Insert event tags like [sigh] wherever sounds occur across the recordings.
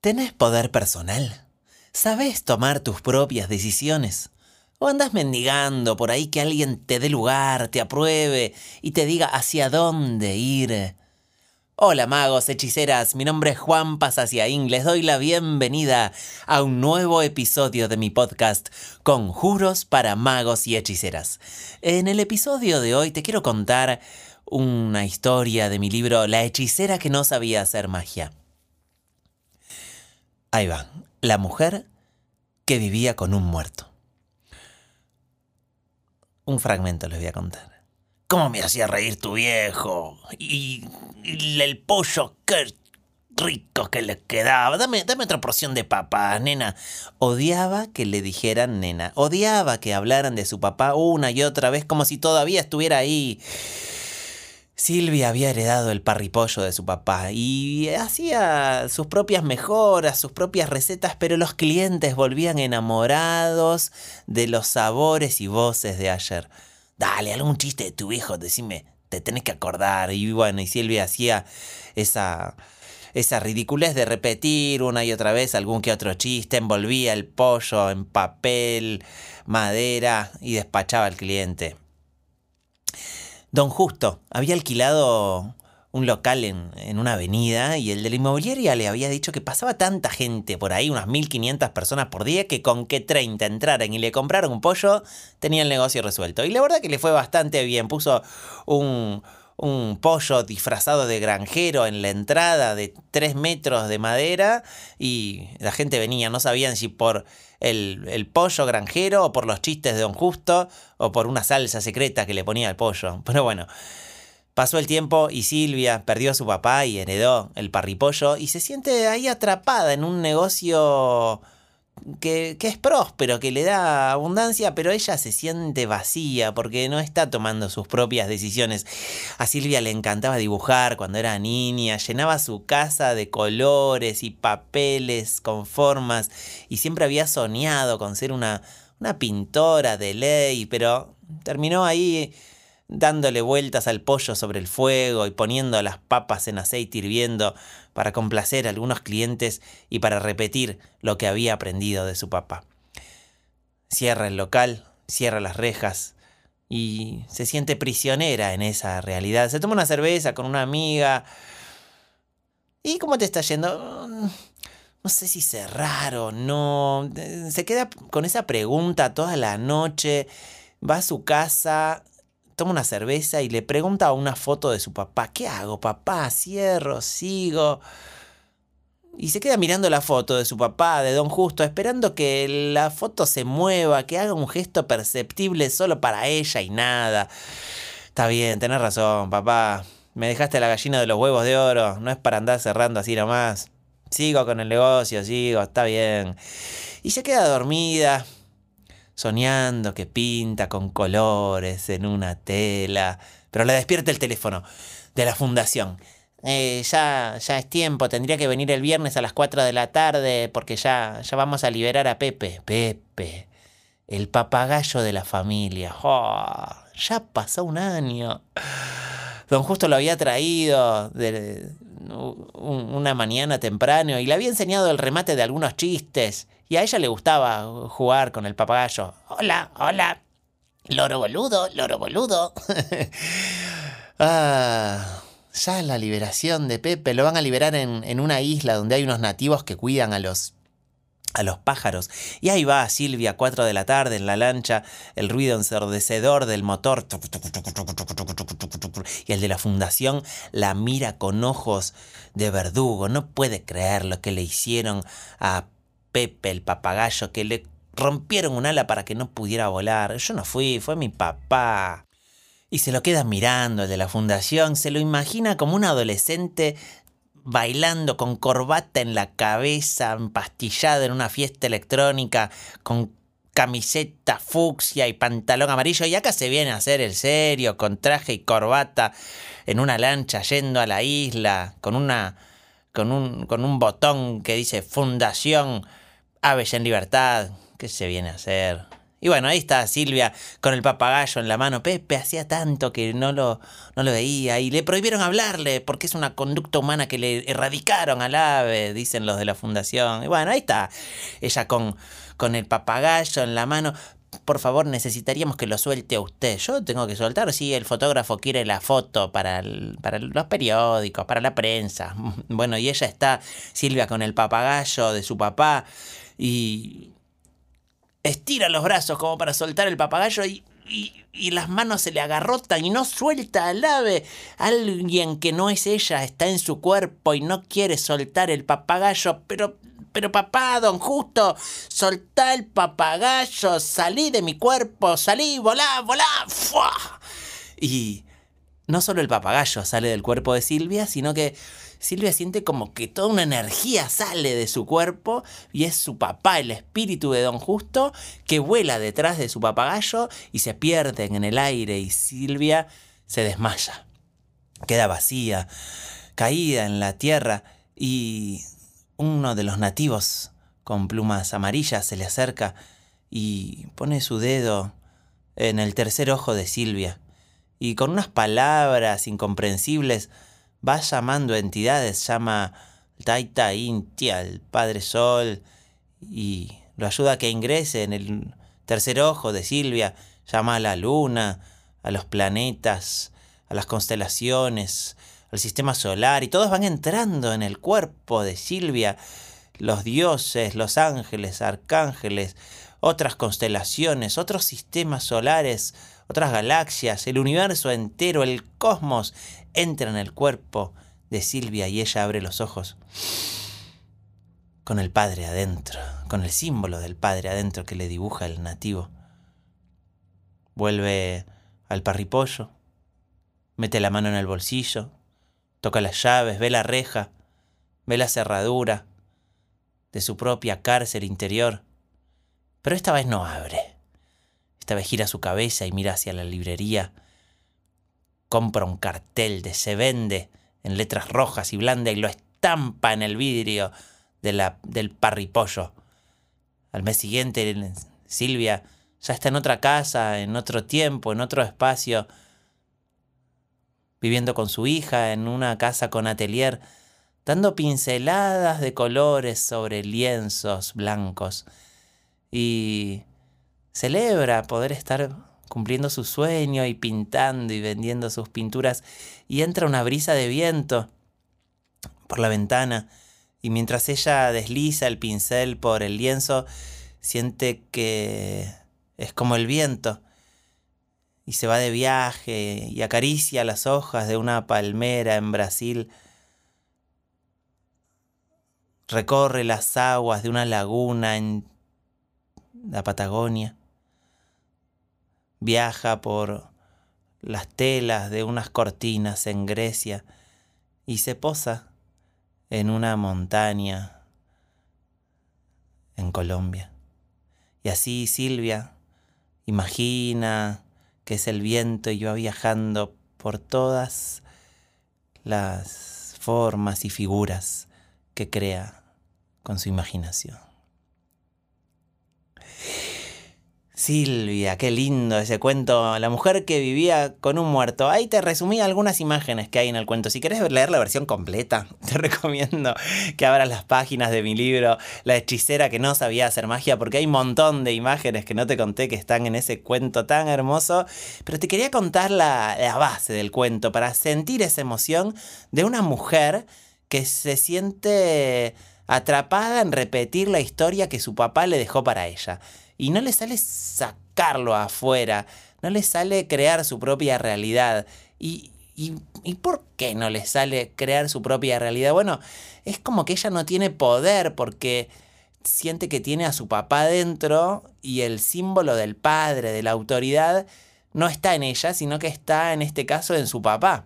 ¿Tenés poder personal? ¿Sabés tomar tus propias decisiones? ¿O andás mendigando por ahí que alguien te dé lugar, te apruebe y te diga hacia dónde ir? Hola magos, hechiceras, mi nombre es Juan Pasaciaín, les doy la bienvenida a un nuevo episodio de mi podcast Conjuros para magos y hechiceras. En el episodio de hoy te quiero contar una historia de mi libro La hechicera que no sabía hacer magia. Ahí va, la mujer que vivía con un muerto. Un fragmento les voy a contar. ¿Cómo me hacía reír tu viejo? Y, el pollo, qué rico que le quedaba. Dame, dame otra porción de papá, nena. Odiaba que le dijeran nena. Odiaba que hablaran de su papá una y otra vez como si todavía estuviera ahí. Silvia había heredado el parripollo de su papá y hacía sus propias mejoras, sus propias recetas, pero los clientes volvían enamorados de los sabores y voces de ayer. Dale, algún chiste de tu hijo, decime, te tenés que acordar. Y bueno, y Silvia hacía esa, esa ridiculez de repetir una y otra vez algún que otro chiste, envolvía el pollo en papel, madera y despachaba al cliente. Don Justo había alquilado un local en, una avenida y el de la inmobiliaria le había dicho que pasaba tanta gente por ahí, unas 1500 personas por día, que con que 30 entraran y le compraron un pollo, tenía el negocio resuelto. Y la verdad que le fue bastante bien. Puso un, un pollo disfrazado de granjero en la entrada de 3 metros de madera y la gente venía, no sabían si por el, pollo granjero o por los chistes de Don Justo o por una salsa secreta que le ponía al pollo. [laughs] Pero bueno, pasó el tiempo y Silvia perdió a su papá y heredó el parripollo y se siente ahí atrapada en un negocio que, es próspero, que le da abundancia, pero ella se siente vacía porque no está tomando sus propias decisiones. A Silvia le encantaba dibujar cuando era niña, llenaba su casa de colores y papeles con formas y siempre había soñado con ser una, una pintora de ley, pero terminó ahí dándole vueltas al pollo sobre el fuego y poniendo las papas en aceite hirviendo para complacer a algunos clientes y para repetir lo que había aprendido de su papá. Cierra el local, cierra las rejas y se siente prisionera en esa realidad. Se toma una cerveza con una amiga. ¿Y cómo te está yendo? No sé si cerrar o no. Se queda con esa pregunta toda la noche. Va a su casa toma una cerveza y le pregunta una foto de su papá, ¿qué hago, papá? ¿Cierro? ¿Sigo? Y se queda mirando la foto de su papá, de Don Justo, esperando que la foto se mueva, que haga un gesto perceptible solo para ella y nada. Está bien, tenés razón, papá. Me dejaste la gallina de los huevos de oro, no es para andar cerrando así nomás. Sigo con el negocio, sigo, está bien. Y se queda dormida, soñando que pinta con colores en una tela, pero le despierta el teléfono de la fundación. Eh, ya, ya es tiempo, tendría que venir el viernes a las 4 de la tarde porque ya, ya vamos a liberar a Pepe. Pepe, el papagayo de la familia. Oh, ya pasó un año. Don Justo lo había traído de, una mañana temprano y le había enseñado el remate de algunos chistes. Y a ella le gustaba jugar con el papagayo. Hola, hola. Loro boludo, loro boludo. [laughs] ah, ya la liberación de Pepe. Lo van a liberar en, en una isla donde hay unos nativos que cuidan a los a los pájaros. Y ahí va Silvia, 4 de la tarde, en la lancha, el ruido ensordecedor del motor. Y el de la fundación la mira con ojos de verdugo. No puede creer lo que le hicieron a Pepe, el papagayo, que le rompieron un ala para que no pudiera volar. Yo no fui, fue mi papá. Y se lo queda mirando el de la fundación, se lo imagina como un adolescente bailando con corbata en la cabeza, empastillado en una fiesta electrónica, con camiseta fucsia y pantalón amarillo. Y acá se viene a hacer el serio, con traje y corbata, en una lancha yendo a la isla, con una. Con un, con un botón que dice Fundación Aves en Libertad. ¿Qué se viene a hacer? Y bueno, ahí está Silvia con el papagayo en la mano. Pepe hacía tanto que no lo, no lo veía y le prohibieron hablarle porque es una conducta humana que le erradicaron al ave, dicen los de la fundación. Y bueno, ahí está ella con, con el papagayo en la mano. Por favor, necesitaríamos que lo suelte usted. Yo tengo que soltar si el fotógrafo quiere la foto para, para los periódicos, para la prensa. [laughs] Bueno, y ella está, Silvia, con el papagayo de su papá y estira los brazos como para soltar el papagayo y, y, las manos se le agarrotan y no suelta al ave. Alguien que no es ella está en su cuerpo y no quiere soltar el papagayo, pero pero papá, don Justo, soltá el papagayo, salí de mi cuerpo, salí, volá, volá, ¡fua! Y no solo el papagayo sale del cuerpo de Silvia, sino que Silvia siente como que toda una energía sale de su cuerpo y es su papá, el espíritu de Don Justo, que vuela detrás de su papagayo y se pierden en el aire y Silvia se desmaya. Queda vacía, caída en la tierra y uno de los nativos con plumas amarillas se le acerca y pone su dedo en el tercer ojo de Silvia y con unas palabras incomprensibles va llamando entidades, llama Taita Intia, el Padre Sol, y lo ayuda a que ingrese en el tercer ojo de Silvia, llama a la luna, a los planetas, a las constelaciones, al sistema solar, y todos van entrando en el cuerpo de Silvia, los dioses, los ángeles, arcángeles, otras constelaciones, otros sistemas solares, otras galaxias, el universo entero, el cosmos, entra en el cuerpo de Silvia y ella abre los ojos con el padre adentro, con el símbolo del padre adentro que le dibuja el nativo. Vuelve al parripollo, mete la mano en el bolsillo, toca las llaves, ve la reja, ve la cerradura de su propia cárcel interior, pero esta vez no abre. Esta vez gira su cabeza y mira hacia la librería compra un cartel de se vende en letras rojas y blandas y lo estampa en el vidrio del parripollo. Al mes siguiente, Silvia ya está en otra casa, en otro tiempo, en otro espacio, viviendo con su hija en una casa con atelier, dando pinceladas de colores sobre lienzos blancos. Y celebra poder estar cumpliendo su sueño y pintando y vendiendo sus pinturas, y entra una brisa de viento por la ventana, y mientras ella desliza el pincel por el lienzo, siente que es como el viento, y se va de viaje y acaricia las hojas de una palmera en Brasil, recorre las aguas de una laguna en la Patagonia, viaja por las telas de unas cortinas en Grecia y se posa en una montaña en Colombia. Y así Silvia imagina que es el viento y va viajando por todas las formas y figuras que crea con su imaginación. Silvia, qué lindo ese cuento. La mujer que vivía con un muerto. Ahí te resumí algunas imágenes que hay en el cuento. Si querés leer la versión completa, [laughs] te recomiendo que abras las páginas de mi libro, La hechicera que no sabía hacer magia, porque hay un montón de imágenes que no te conté que están en ese cuento tan hermoso. Pero te quería contar la, la base del cuento para sentir esa emoción de una mujer que se siente atrapada en repetir la historia que su papá le dejó para ella y no le sale sacarlo afuera, no le sale crear su propia realidad. Y, y, ¿Y por qué no le sale crear su propia realidad? Bueno, es como que ella no tiene poder porque siente que tiene a su papá dentro y el símbolo del padre, de la autoridad, no está en ella, sino que está en este caso en su papá.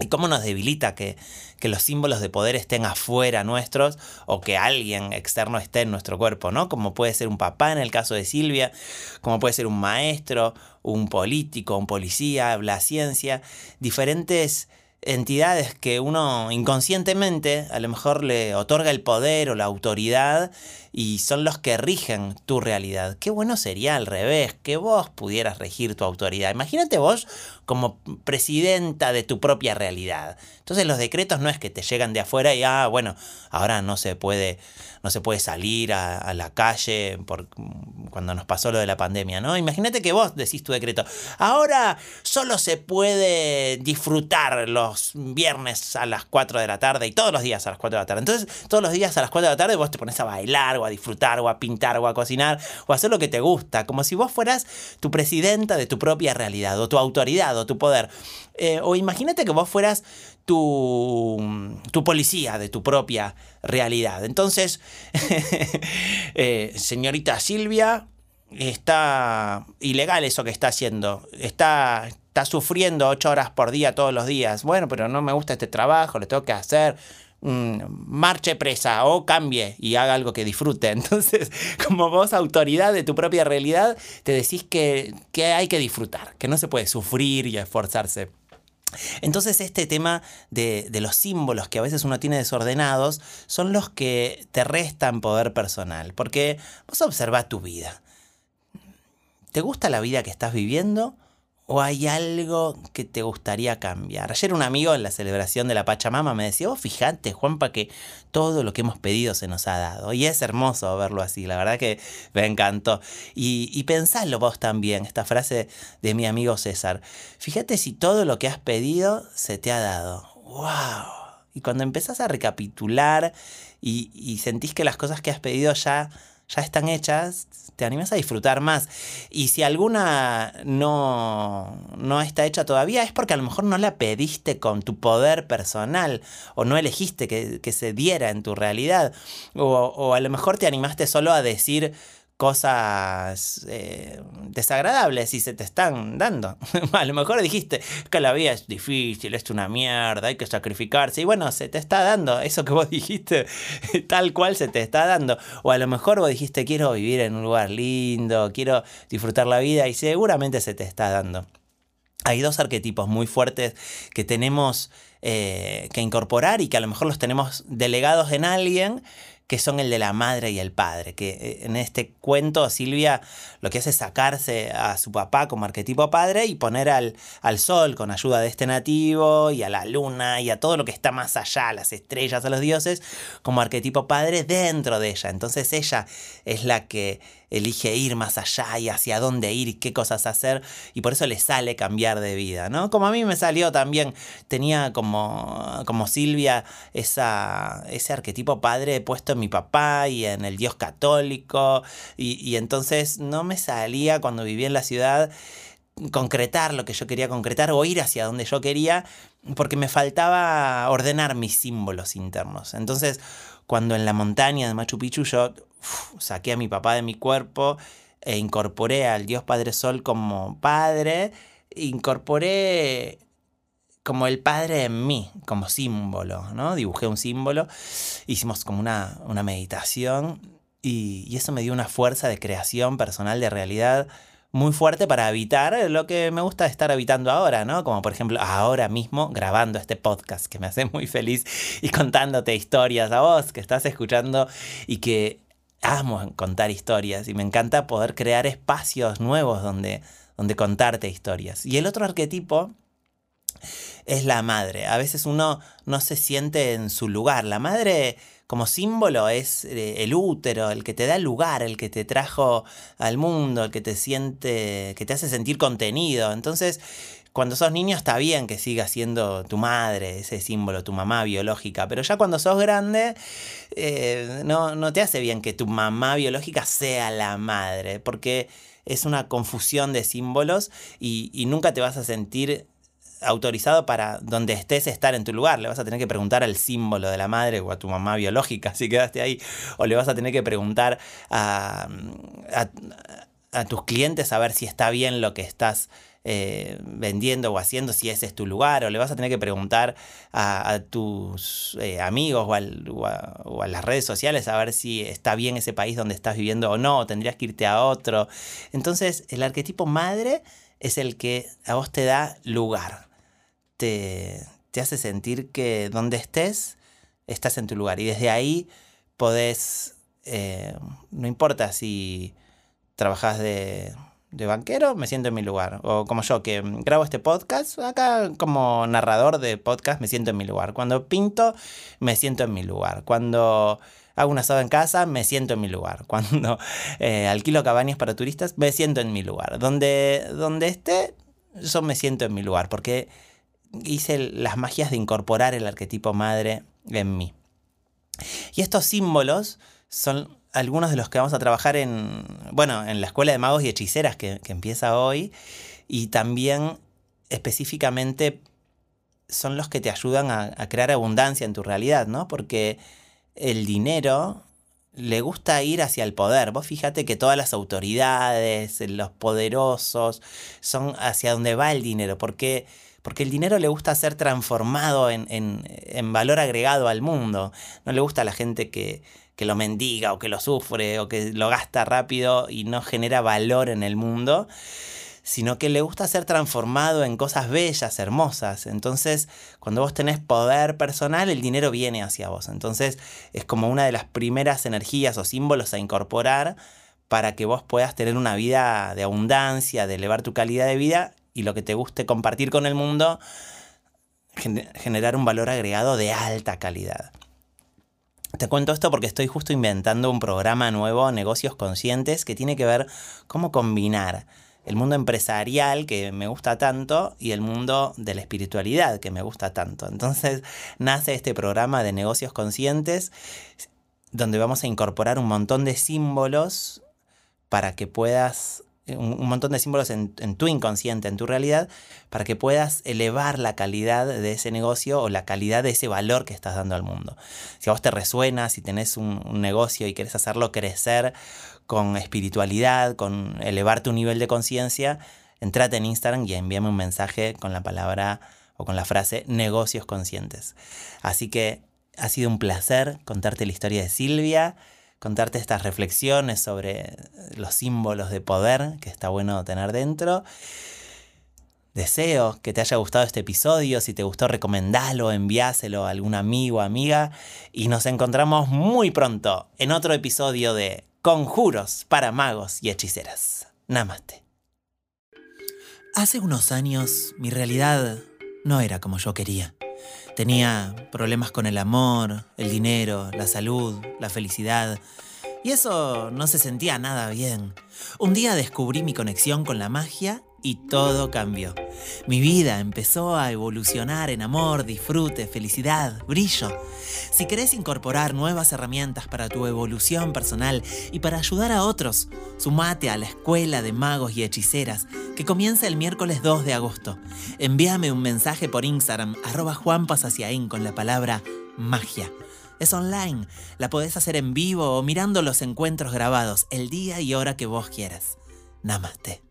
¿Y cómo nos debilita que, que, los símbolos de poder estén afuera nuestros o que alguien externo esté en nuestro cuerpo, ¿no? Como puede ser un papá en el caso de Silvia, como puede ser un maestro, un político, un policía, la ciencia, diferentes entidades que uno inconscientemente a lo mejor le otorga el poder o la autoridad y son los que rigen tu realidad. Qué bueno sería al revés, que vos pudieras regir tu autoridad. Imagínate vos como presidenta de tu propia realidad. Entonces los decretos no es que te llegan de afuera y, ah, bueno, ahora no se puede, no se puede salir a, la calle por, cuando nos pasó lo de la pandemia, ¿no? Imagínate que vos decís tu decreto, ahora solo se puede disfrutar los viernes a las 4 de la tarde y todos los días a las 4 de la tarde. Entonces todos los días a las 4 de la tarde vos te pones a bailar o a disfrutar o a pintar o a cocinar o a hacer lo que te gusta, como si vos fueras tu presidenta de tu propia realidad o tu autoridad o tu poder. Eh, o imagínate que vos fueras tu, policía de tu propia realidad. Entonces, [laughs] eh, señorita Silvia, está ilegal eso que está haciendo. Está, está sufriendo ocho horas por día todos los días. Bueno, pero no me gusta este trabajo, le tengo que hacer marche presa o cambie y haga algo que disfrute. [laughs] Entonces, como vos, autoridad de tu propia realidad, te decís que, hay que disfrutar, que no se puede sufrir y esforzarse. Entonces este tema de, los símbolos que a veces uno tiene desordenados son los que te restan poder personal, porque vos observa tu vida. ¿Te gusta la vida que estás viviendo? ¿O hay algo que te gustaría cambiar? Ayer un amigo en la celebración de la Pachamama me decía, vos fijate, Juanpa, que todo lo que hemos pedido se nos ha dado. Y es hermoso verlo así, la verdad que me encantó. Y, y vos también, esta frase de mi amigo César. Fíjate si todo lo que has pedido se te ha dado. ¡Wow! Y cuando empezás a recapitular y sentís que las cosas que has pedido ya ya están hechas, te animas a disfrutar más. Y si alguna no, no está hecha todavía, es porque a lo mejor no la pediste con tu poder personal o no elegiste que, que se diera en tu realidad. O, o a lo mejor te animaste solo a decir cosas eh, desagradables y se te están dando. [laughs] a lo mejor dijiste que la vida es difícil, es una mierda, hay que sacrificarse. Y bueno, se te está dando eso que vos [laughs] dijiste, tal cual se te está dando. O a lo mejor vos dijiste quiero vivir en un lugar lindo, quiero disfrutar la vida y seguramente se te está dando. Hay dos arquetipos muy fuertes que tenemos eh, que incorporar y que a lo mejor los tenemos delegados en alguien que son el de la madre y el padre, que eh, en este cuento Silvia lo que hace es sacarse a su papá como arquetipo padre y poner al, al sol con ayuda de este nativo y a la luna y a todo lo que está más allá, a las estrellas, a los dioses, como arquetipo padre dentro de ella. Entonces ella es la que elige ir más allá y hacia dónde ir y qué cosas hacer y por eso le sale cambiar de vida, ¿no? Como a mí me salió también, tenía como, como Silvia esa, ese arquetipo padre puesto en mi papá y en el Dios católico y, y entonces no me salía cuando vivía en la ciudad concretar lo que yo quería concretar o ir hacia donde yo quería, porque me faltaba ordenar mis símbolos internos. Entonces, cuando en la montaña de Machu Picchu yo saqué a mi papá de mi cuerpo e incorporé al Dios Padre Sol como padre, incorporé como el padre en mí, como símbolo, ¿no? Dibujé un símbolo, hicimos como una, una meditación y, y, eso me dio una fuerza de creación personal de realidad muy fuerte para habitar lo que me gusta estar habitando ahora, ¿no? Como por ejemplo ahora mismo grabando este podcast que me hace muy feliz y contándote historias a vos que estás escuchando y que amo contar historias y me encanta poder crear espacios nuevos donde, donde contarte historias. Y el otro arquetipo es la madre. A veces uno no se siente en su lugar. La madre como símbolo es eh, el útero, el que te da lugar, el que te trajo al mundo, el que te siente, que te hace sentir contenido. Entonces, cuando sos niño está bien que siga siendo tu madre, ese símbolo, tu mamá biológica, pero ya cuando sos grande eh, no, no te hace bien que tu mamá biológica sea la madre, porque es una confusión de símbolos y, y nunca te vas a sentir autorizado para donde estés estar en tu lugar. Le vas a tener que preguntar al símbolo de la madre o a tu mamá biológica [laughs] si quedaste ahí. O le vas a tener que preguntar a, a, tus clientes a ver si está bien lo que estás eh, vendiendo o haciendo, si ese es tu lugar. O le vas a tener que preguntar a, tus eh, amigos o, a, las redes sociales a ver si está bien ese país donde estás viviendo o no. Tendrías que irte a otro. Entonces el arquetipo madre es el que a vos te da lugar te, te hace sentir que donde estés, estás en tu lugar. Y desde ahí podés, eh, no importa si trabajas de, de banquero, me siento en mi lugar. O como yo, que grabo este podcast, acá como narrador de podcast, me siento en mi lugar. Cuando pinto, me siento en mi lugar. Cuando hago un asado en casa, me siento en mi lugar. [laughs] Cuando eh, alquilo cabañas para turistas, me siento en mi lugar. Donde, donde esté, yo me siento en mi lugar. Porque hice las magias de incorporar el arquetipo madre en mí. Y estos símbolos son algunos de los que vamos a trabajar en, bueno, en la Escuela de Magos y Hechiceras que, empieza hoy. Y también específicamente son los que te ayudan a, a, crear abundancia en tu realidad, ¿no? Porque el dinero le gusta ir hacia el poder. Vos fíjate que todas las autoridades, los poderosos, son hacia donde va el dinero. Porque porque el dinero le gusta ser transformado en, en, valor agregado al mundo. No le gusta a la gente que, que, lo mendiga o que lo sufre o que lo gasta rápido y no genera valor en el mundo, sino que le gusta ser transformado en cosas bellas, hermosas. Entonces, cuando vos tenés poder personal, el dinero viene hacia vos. Entonces, es como una de las primeras energías o símbolos a incorporar para que vos puedas tener una vida de abundancia, de elevar tu calidad de vida y lo que te guste compartir con el mundo, generar un valor agregado de alta calidad. Te cuento esto porque estoy justo inventando un programa nuevo, Negocios Conscientes, que tiene que ver cómo combinar el mundo empresarial que me gusta tanto y el mundo de la espiritualidad que me gusta tanto. Entonces nace este programa de Negocios Conscientes donde vamos a incorporar un montón de símbolos para que puedas un, montón de símbolos en, tu inconsciente, en tu realidad, para que puedas elevar la calidad de ese negocio o la calidad de ese valor que estás dando al mundo. Si a vos te resuena, si tenés un, un negocio y querés hacerlo crecer con espiritualidad, con elevar tu nivel de conciencia, entrate en Instagram y envíame un mensaje con la palabra o con la frase negocios conscientes. Así que ha sido un placer contarte la historia de Silvia contarte estas reflexiones sobre los símbolos de poder que está bueno tener dentro. Deseo que te haya gustado este episodio. Si te gustó, recomendalo, enviáselo a algún amigo o amiga. Y nos encontramos muy pronto en otro episodio de Conjuros para magos y hechiceras. Namaste. Hace unos años mi realidad no era como yo quería. Tenía problemas con el amor, el dinero, la salud, la felicidad. Y eso no se sentía nada bien. Un día descubrí mi conexión con la magia y todo cambió. Mi vida empezó a evolucionar en amor, disfrute, felicidad, brillo. Si querés incorporar nuevas herramientas para tu evolución personal y para ayudar a otros, sumate a la Escuela de Magos y Hechiceras que comienza el miércoles 2 de agosto. Envíame un mensaje por Instagram, arroba juanpasaciaín con la palabra magia. Es online, la podés hacer en vivo o mirando los encuentros grabados el día y hora que vos quieras. Namaste.